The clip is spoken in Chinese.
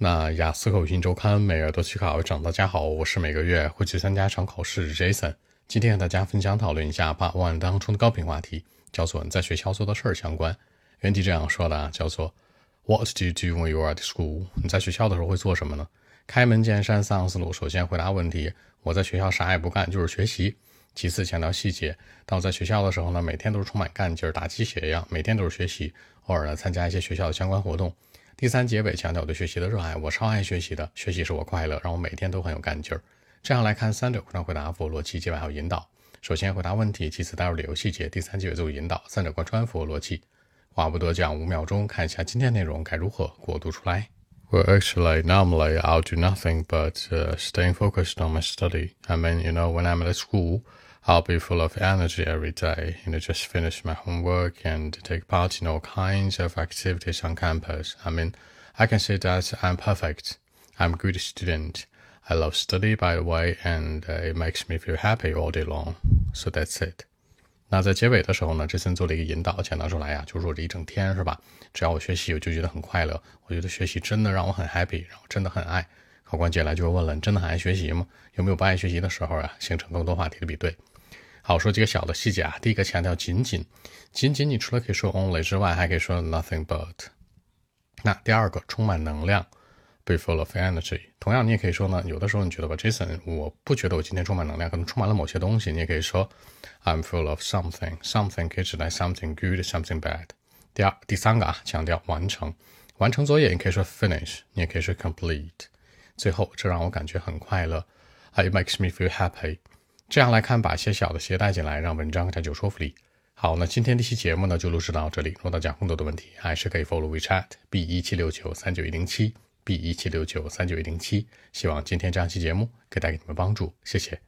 那雅思口语新周刊每月都去考一场。大家好，我是每个月会去参加一场考试 Jason。今天和大家分享讨论一下 Part One 当中的高频话题，叫做你在学校做的事儿相关。原题这样说的啊，叫做 What do you do when you are at school？你在学校的时候会做什么呢？开门见山，三思路。首先回答问题：我在学校啥也不干，就是学习。其次强调细节：当我在学校的时候呢，每天都是充满干劲儿，打鸡血一样，每天都是学习，偶尔呢参加一些学校的相关活动。第三结尾强调我对学习的热爱，我超爱学习的，学习使我快乐，让我每天都很有干劲儿。这样来看，三者互相回答，符合逻辑，结尾还有引导。首先回答问题，其次带入理由细节，第三结尾做引导，三者贯穿，符合逻辑。话不多讲，五秒钟看一下今天内容该如何过渡出来。Well, actually, normally I'll do nothing but uh, staying focused on my study. I mean, you know, when I'm at school. I'll be full of energy every day, you know, just finish my homework and take part in all kinds of activities on campus. I mean, I can say that I'm perfect. I'm a good student. I love study, by the way, and uh, it makes me feel happy all day long. So that's it. 那在结尾的时候呢，这森做了一个引导，讲到出来呀，就说这一整天是吧？只要我学习，我就觉得很快乐。我觉得学习真的让我很 happy，然后真的很爱。考官接下来就问了：你真的很爱学习吗？有没有不爱学习的时候啊？形成更多话题的比对。好，说几个小的细节啊。第一个强调仅仅，仅仅你除了可以说 only 之外，还可以说 nothing but。那第二个充满能量，be full of energy。同样，你也可以说呢，有的时候你觉得吧，Jason，我不觉得我今天充满能量，可能充满了某些东西。你也可以说 I'm full of something。something 可以指代 something good，something bad。第二、第三个啊，强调完成，完成作业，你可以说 finish，你也可以说 complete。最后，这让我感觉很快乐，it makes me feel happy。这样来看，把一些小的鞋带进来，让文章更加有说服力。好，那今天这期节目呢，就录制到这里。如果大家更多的问题，还是可以 follow WeChat b 一七六九三九一零七 b 一七六九三九一零七。希望今天这样期节目可以带给你们帮助，谢谢。